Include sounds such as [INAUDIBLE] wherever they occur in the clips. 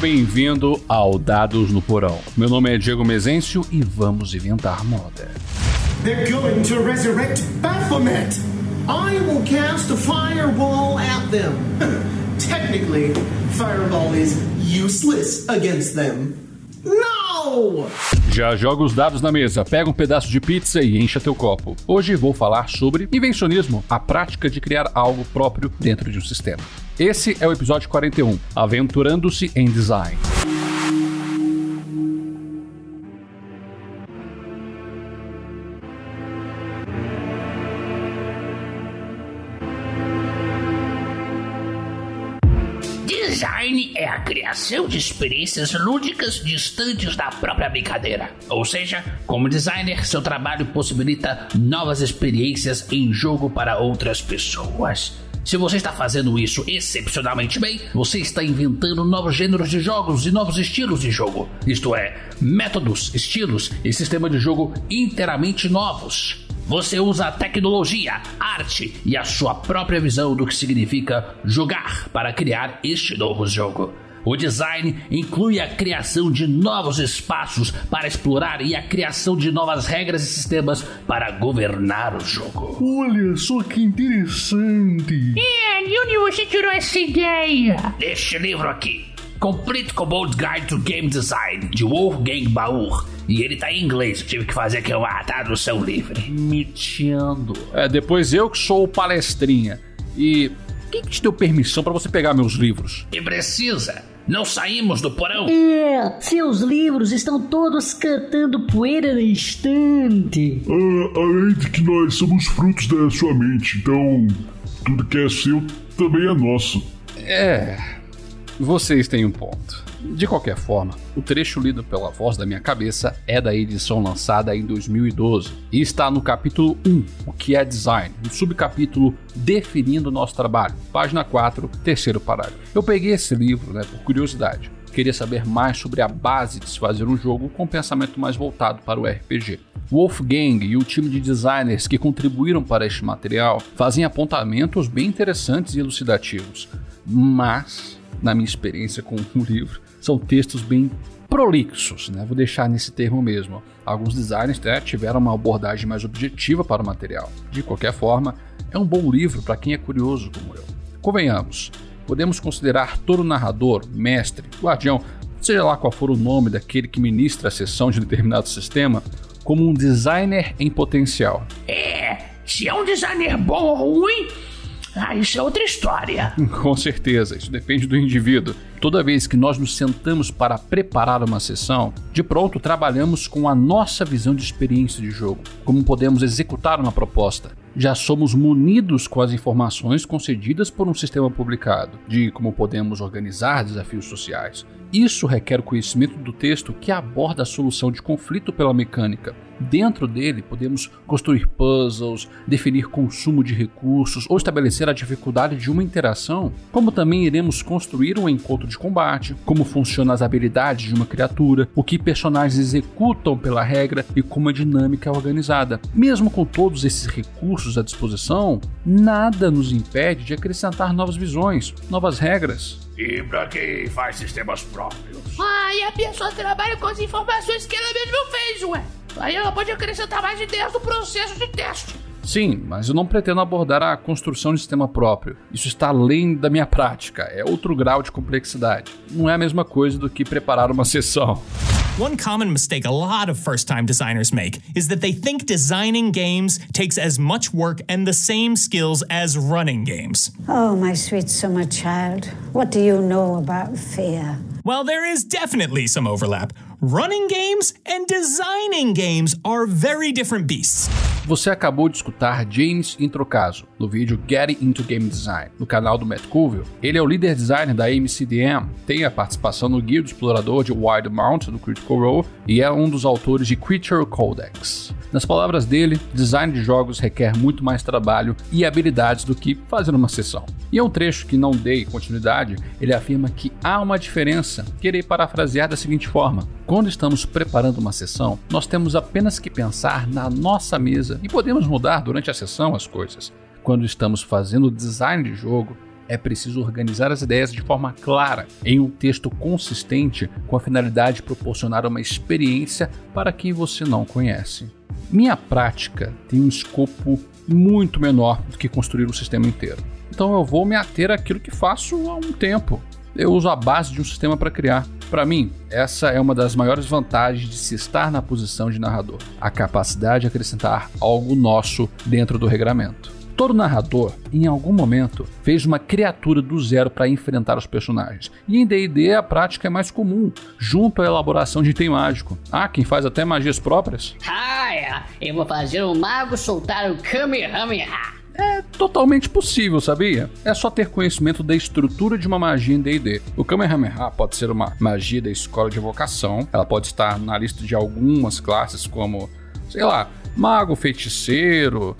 Bem-vindo ao Dados no Porão. Meu nome é Diego Mezencio e vamos inventar moda. They're going to resurrect Baphomet! I will cast a fireball at them. [LAUGHS] Technically, fireball is useless against them. Já joga os dados na mesa, pega um pedaço de pizza e encha teu copo. Hoje vou falar sobre invencionismo, a prática de criar algo próprio dentro de um sistema. Esse é o episódio 41, Aventurando-se em Design. Criação de experiências lúdicas distantes da própria brincadeira. Ou seja, como designer, seu trabalho possibilita novas experiências em jogo para outras pessoas. Se você está fazendo isso excepcionalmente bem, você está inventando novos gêneros de jogos e novos estilos de jogo. Isto é, métodos, estilos e sistema de jogo inteiramente novos. Você usa a tecnologia, arte e a sua própria visão do que significa jogar para criar este novo jogo. O design inclui a criação de novos espaços para explorar e a criação de novas regras e sistemas para governar o jogo. Olha só que interessante! É, de onde você tirou essa ideia? Este livro aqui. Complete Kobold Guide to Game Design, de Wolfgang Baur. E ele tá em inglês, eu tive que fazer aqui uma tradução livre. Mentindo. É, depois eu que sou o palestrinha. E quem que te deu permissão para você pegar meus livros? E precisa. Não saímos do porão? É, seus livros estão todos cantando poeira na estante. Ah, além de que nós somos frutos da sua mente, então tudo que é seu também é nosso. É. Vocês têm um ponto. De qualquer forma, o trecho lido pela voz da minha cabeça é da edição lançada em 2012 e está no capítulo 1, o que é design, no subcapítulo Definindo nosso trabalho, página 4, terceiro parágrafo. Eu peguei esse livro, né, por curiosidade. Queria saber mais sobre a base de se fazer um jogo com pensamento mais voltado para o RPG. Wolfgang e o time de designers que contribuíram para este material fazem apontamentos bem interessantes e elucidativos, mas na minha experiência com o livro, são textos bem prolixos, né? Vou deixar nesse termo mesmo. Alguns designers né, tiveram uma abordagem mais objetiva para o material. De qualquer forma, é um bom livro para quem é curioso como eu. Convenhamos, podemos considerar todo narrador, mestre, guardião, seja lá qual for o nome daquele que ministra a sessão de determinado sistema, como um designer em potencial. É, se é um designer bom ou ruim, ah, isso é outra história. [LAUGHS] Com certeza, isso depende do indivíduo. Toda vez que nós nos sentamos para preparar uma sessão, de pronto trabalhamos com a nossa visão de experiência de jogo, como podemos executar uma proposta. Já somos munidos com as informações concedidas por um sistema publicado, de como podemos organizar desafios sociais. Isso requer o conhecimento do texto que aborda a solução de conflito pela mecânica, Dentro dele, podemos construir puzzles, definir consumo de recursos ou estabelecer a dificuldade de uma interação, como também iremos construir um encontro de combate, como funcionam as habilidades de uma criatura, o que personagens executam pela regra e como a dinâmica é organizada. Mesmo com todos esses recursos à disposição, nada nos impede de acrescentar novas visões, novas regras. E pra quem faz sistemas próprios? Ah, e a pessoa trabalha com as informações que ela mesma fez, ué. Aí ela pode acrescentar mais ideias no processo de teste. Sim, mas eu não pretendo abordar a construção de sistema próprio. Isso está além da minha prática, é outro grau de complexidade. Não é a mesma coisa do que preparar uma sessão. One common mistake a lot of first time designers make is that they think designing games takes as much work and the same skills as running games. Oh, my sweet summer child, what do you know about fear? Well, there is definitely some overlap. Running games and designing games are very different beasts. Você acabou de escutar James Introcaso no vídeo Getting into Game Design, no canal do Matt Colville. Ele é o líder designer da MCDM, tem a participação no Guia do Explorador de Wild Mount do Critical Role e é um dos autores de Creature Codex. Nas palavras dele, design de jogos requer muito mais trabalho e habilidades do que fazer uma sessão. E é um trecho que não dei continuidade, ele afirma que há uma diferença, que irei parafrasear da seguinte forma: quando estamos preparando uma sessão, nós temos apenas que pensar na nossa mesa e podemos mudar durante a sessão as coisas. Quando estamos fazendo design de jogo, é preciso organizar as ideias de forma clara, em um texto consistente, com a finalidade de proporcionar uma experiência para quem você não conhece. Minha prática tem um escopo muito menor do que construir o sistema inteiro. Então eu vou me ater àquilo que faço há um tempo. Eu uso a base de um sistema para criar. Para mim, essa é uma das maiores vantagens de se estar na posição de narrador: a capacidade de acrescentar algo nosso dentro do regramento. Todo narrador, em algum momento, fez uma criatura do zero para enfrentar os personagens. E em D&D a prática é mais comum, junto à elaboração de item mágico. Há quem faz até magias próprias. Ah. Eu vou fazer o mago soltar o Kamehameha. É totalmente possível, sabia? É só ter conhecimento da estrutura de uma magia em D&D. O Kamehameha pode ser uma magia da escola de evocação, ela pode estar na lista de algumas classes como, sei lá, mago, feiticeiro,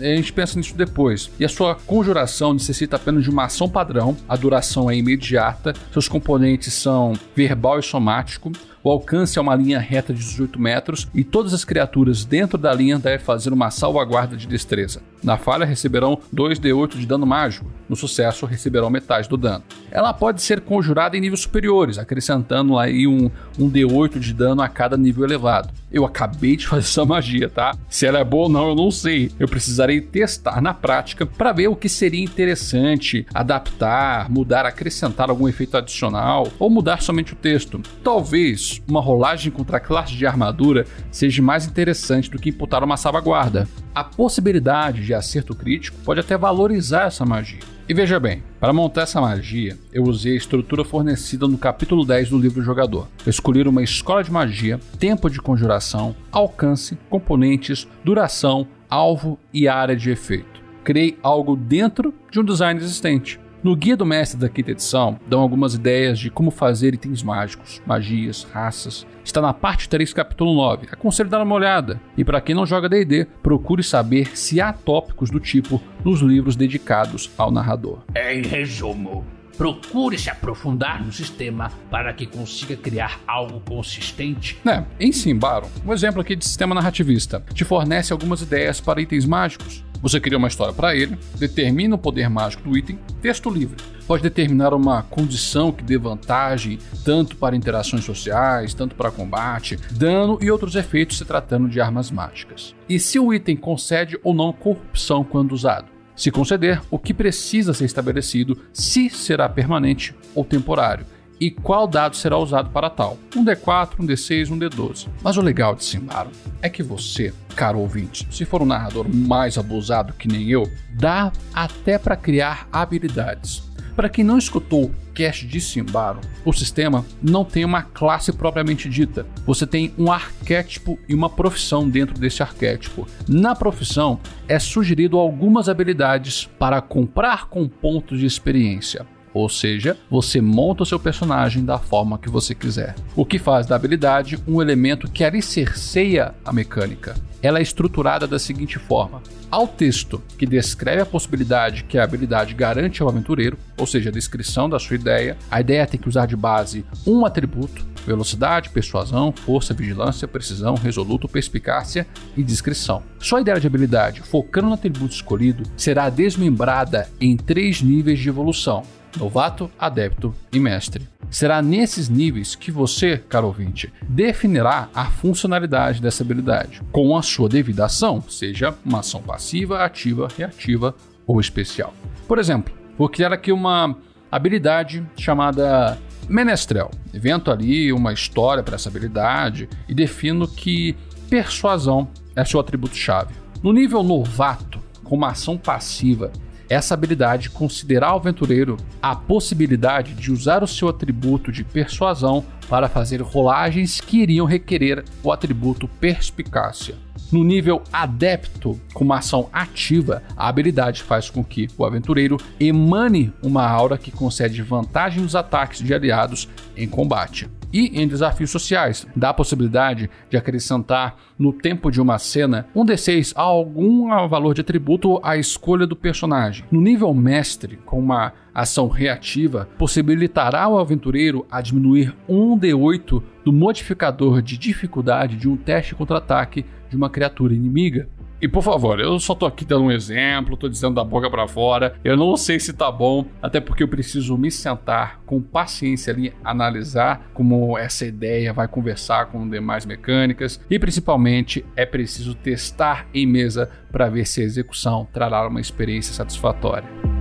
a gente pensa nisso depois. E a sua conjuração necessita apenas de uma ação padrão, a duração é imediata, seus componentes são verbal e somático, o alcance é uma linha reta de 18 metros e todas as criaturas dentro da linha devem fazer uma salvaguarda de destreza. Na falha receberão 2d8 de dano mágico, no sucesso receberão metade do dano. Ela pode ser conjurada em níveis superiores, acrescentando aí um, um d8 de dano a cada nível elevado. Eu acabei de fazer essa magia, tá? Se ela é boa ou não, eu não sei. Eu precisarei testar na prática para ver o que seria interessante adaptar, mudar, acrescentar algum efeito adicional ou mudar somente o texto. Talvez uma rolagem contra a classe de armadura seja mais interessante do que imputar uma salvaguarda. A possibilidade de acerto crítico pode até valorizar essa magia. E veja bem, para montar essa magia, eu usei a estrutura fornecida no capítulo 10 do livro Jogador. Eu escolhi uma escola de magia, tempo de conjuração, alcance, componentes, duração, alvo e área de efeito. Criei algo dentro de um design existente. No Guia do Mestre da quinta edição, dão algumas ideias de como fazer itens mágicos, magias, raças. Está na parte 3, capítulo 9. Aconselho dar uma olhada. E para quem não joga D&D, procure saber se há tópicos do tipo nos livros dedicados ao narrador. Em resumo, procure se aprofundar no sistema para que consiga criar algo consistente. É, em Simbaron, um exemplo aqui de sistema narrativista, te fornece algumas ideias para itens mágicos. Você cria uma história para ele, determina o poder mágico do item, texto livre. Pode determinar uma condição que dê vantagem tanto para interações sociais, tanto para combate, dano e outros efeitos se tratando de armas mágicas. E se o item concede ou não corrupção quando usado. Se conceder, o que precisa ser estabelecido se será permanente ou temporário e qual dado será usado para tal. Um D4, um D6, um D12. Mas o legal de Simbaron é que você, caro ouvinte, se for um narrador mais abusado que nem eu, dá até para criar habilidades. Para quem não escutou o cast de Simbaron, o sistema não tem uma classe propriamente dita. Você tem um arquétipo e uma profissão dentro desse arquétipo. Na profissão, é sugerido algumas habilidades para comprar com pontos de experiência. Ou seja, você monta o seu personagem da forma que você quiser. O que faz da habilidade um elemento que alicerceia a mecânica. Ela é estruturada da seguinte forma: ao texto que descreve a possibilidade que a habilidade garante ao aventureiro, ou seja, a descrição da sua ideia, a ideia tem que usar de base um atributo, velocidade, persuasão, força, vigilância, precisão, resoluto, perspicácia e descrição. Sua ideia de habilidade, focando no atributo escolhido, será desmembrada em três níveis de evolução: novato, adepto e mestre. Será nesses níveis que você, caro ouvinte, definirá a funcionalidade dessa habilidade, com a sua devida ação, seja uma ação passiva, ativa, reativa ou especial. Por exemplo, vou criar aqui uma habilidade chamada Menestrel. Invento ali uma história para essa habilidade e defino que persuasão é seu atributo-chave. No nível novato, com uma ação passiva, essa habilidade considerar ao aventureiro a possibilidade de usar o seu atributo de persuasão para fazer rolagens que iriam requerer o atributo perspicácia. No nível adepto, com uma ação ativa, a habilidade faz com que o aventureiro emane uma aura que concede vantagem nos ataques de aliados em combate. E em desafios sociais, dá a possibilidade de acrescentar no tempo de uma cena um D6 a algum valor de atributo à escolha do personagem. No nível mestre, com uma ação reativa, possibilitará ao aventureiro a diminuir um D8 do modificador de dificuldade de um teste contra-ataque de uma criatura inimiga. E por favor, eu só tô aqui dando um exemplo, tô dizendo da boca para fora. Eu não sei se tá bom, até porque eu preciso me sentar com paciência ali, analisar como essa ideia vai conversar com demais mecânicas e principalmente é preciso testar em mesa para ver se a execução trará uma experiência satisfatória.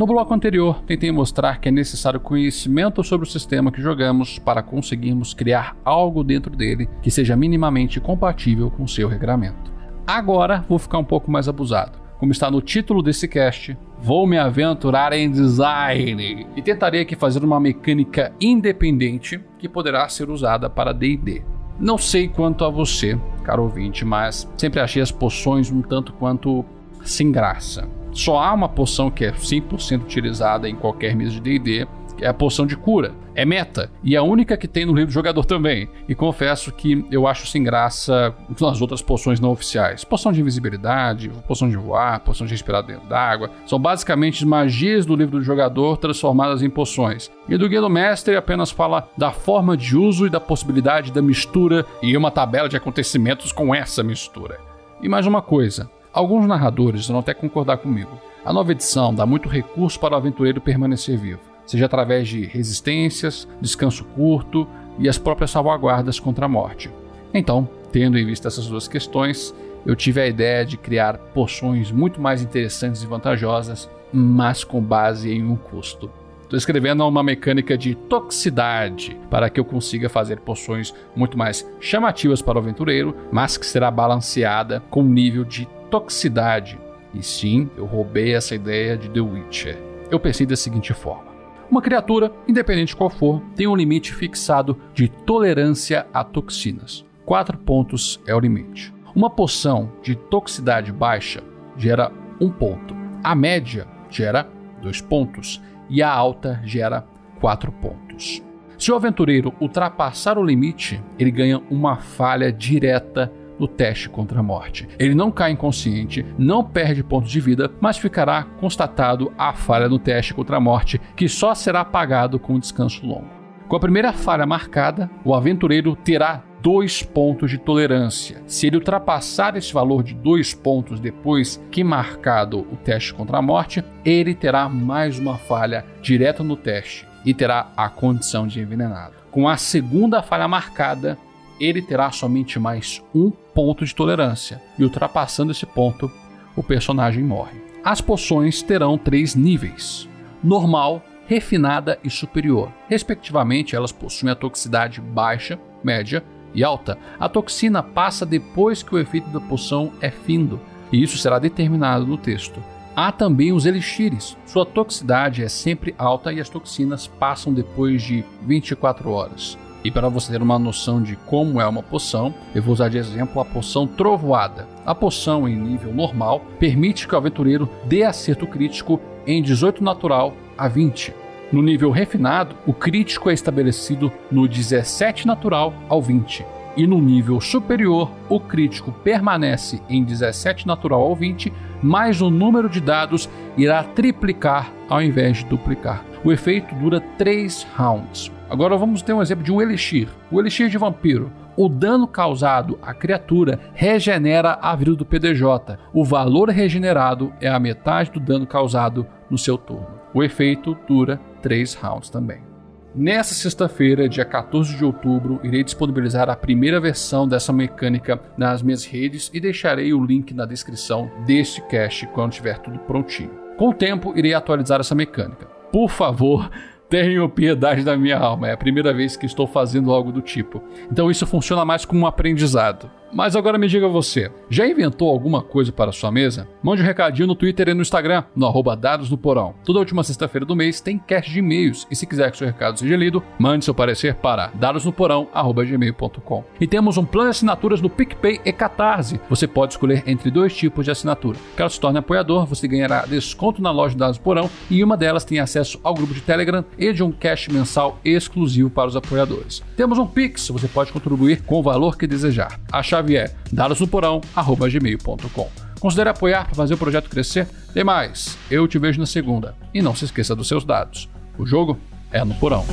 No bloco anterior, tentei mostrar que é necessário conhecimento sobre o sistema que jogamos para conseguirmos criar algo dentro dele que seja minimamente compatível com seu regramento. Agora vou ficar um pouco mais abusado. Como está no título desse cast, vou me aventurar em design e tentarei aqui fazer uma mecânica independente que poderá ser usada para DD. Não sei quanto a você, caro ouvinte, mas sempre achei as poções um tanto quanto sem graça. Só há uma poção que é 100% utilizada em qualquer mesa de D&D, que é a poção de cura. É meta, e a única que tem no livro do jogador também. E confesso que eu acho sem graça nas outras poções não oficiais. Poção de invisibilidade, poção de voar, poção de respirar dentro d'água. São basicamente magias do livro do jogador transformadas em poções. E do Guia do Mestre apenas fala da forma de uso e da possibilidade da mistura e uma tabela de acontecimentos com essa mistura. E mais uma coisa, Alguns narradores vão até concordar comigo. A nova edição dá muito recurso para o aventureiro permanecer vivo, seja através de resistências, descanso curto e as próprias salvaguardas contra a morte. Então, tendo em vista essas duas questões, eu tive a ideia de criar poções muito mais interessantes e vantajosas, mas com base em um custo. Estou escrevendo uma mecânica de toxicidade para que eu consiga fazer poções muito mais chamativas para o aventureiro, mas que será balanceada com o nível de toxicidade. E sim, eu roubei essa ideia de The Witcher. Eu pensei da seguinte forma: uma criatura, independente qual for, tem um limite fixado de tolerância a toxinas. 4 pontos é o limite. Uma poção de toxicidade baixa gera 1 um ponto. A média gera 2 pontos. E a alta gera 4 pontos. Se o aventureiro ultrapassar o limite, ele ganha uma falha direta no teste contra a morte. Ele não cai inconsciente, não perde pontos de vida, mas ficará constatado a falha no teste contra a morte, que só será apagado com um descanso longo. Com a primeira falha marcada, o aventureiro terá dois pontos de tolerância. Se ele ultrapassar esse valor de dois pontos depois que marcado o teste contra a morte, ele terá mais uma falha direta no teste e terá a condição de envenenado. Com a segunda falha marcada, ele terá somente mais um ponto de tolerância, e ultrapassando esse ponto, o personagem morre. As poções terão três níveis: normal, refinada e superior. Respectivamente, elas possuem a toxicidade baixa, média e alta. A toxina passa depois que o efeito da poção é findo, e isso será determinado no texto. Há também os elixires. Sua toxicidade é sempre alta e as toxinas passam depois de 24 horas. E para você ter uma noção de como é uma poção, eu vou usar de exemplo a poção Trovoada. A poção em nível normal permite que o aventureiro dê acerto crítico em 18 natural a 20. No nível refinado, o crítico é estabelecido no 17 natural ao 20. E no nível superior, o crítico permanece em 17 natural ao 20, mas o número de dados irá triplicar ao invés de duplicar. O efeito dura 3 rounds. Agora vamos ter um exemplo de um elixir. O elixir de vampiro. O dano causado à criatura regenera a vida do PDJ. O valor regenerado é a metade do dano causado no seu turno. O efeito dura 3 rounds também. Nessa sexta-feira, dia 14 de outubro, irei disponibilizar a primeira versão dessa mecânica nas minhas redes e deixarei o link na descrição deste cast quando tiver tudo prontinho. Com o tempo, irei atualizar essa mecânica. Por favor, [LAUGHS] tenham piedade da minha alma. É a primeira vez que estou fazendo algo do tipo. Então isso funciona mais como um aprendizado. Mas agora me diga você, já inventou alguma coisa para sua mesa? Mande um recadinho no Twitter e no Instagram, no arroba Dados no Porão. Toda última sexta-feira do mês tem cast de e-mails e se quiser que seu recado seja lido, mande seu parecer para dadosnoporão.gmail.com. E temos um plano de assinaturas no PicPay e Catarse. Você pode escolher entre dois tipos de assinatura. Caso se torne apoiador, você ganhará desconto na loja Dados Porão e uma delas tem acesso ao grupo de Telegram e de um cast mensal exclusivo para os apoiadores. Temos um Pix, você pode contribuir com o valor que desejar. A é dadosnoporão.gmail.com. Considere apoiar para fazer o projeto crescer. Tem mais, eu te vejo na segunda. E não se esqueça dos seus dados. O jogo é no porão.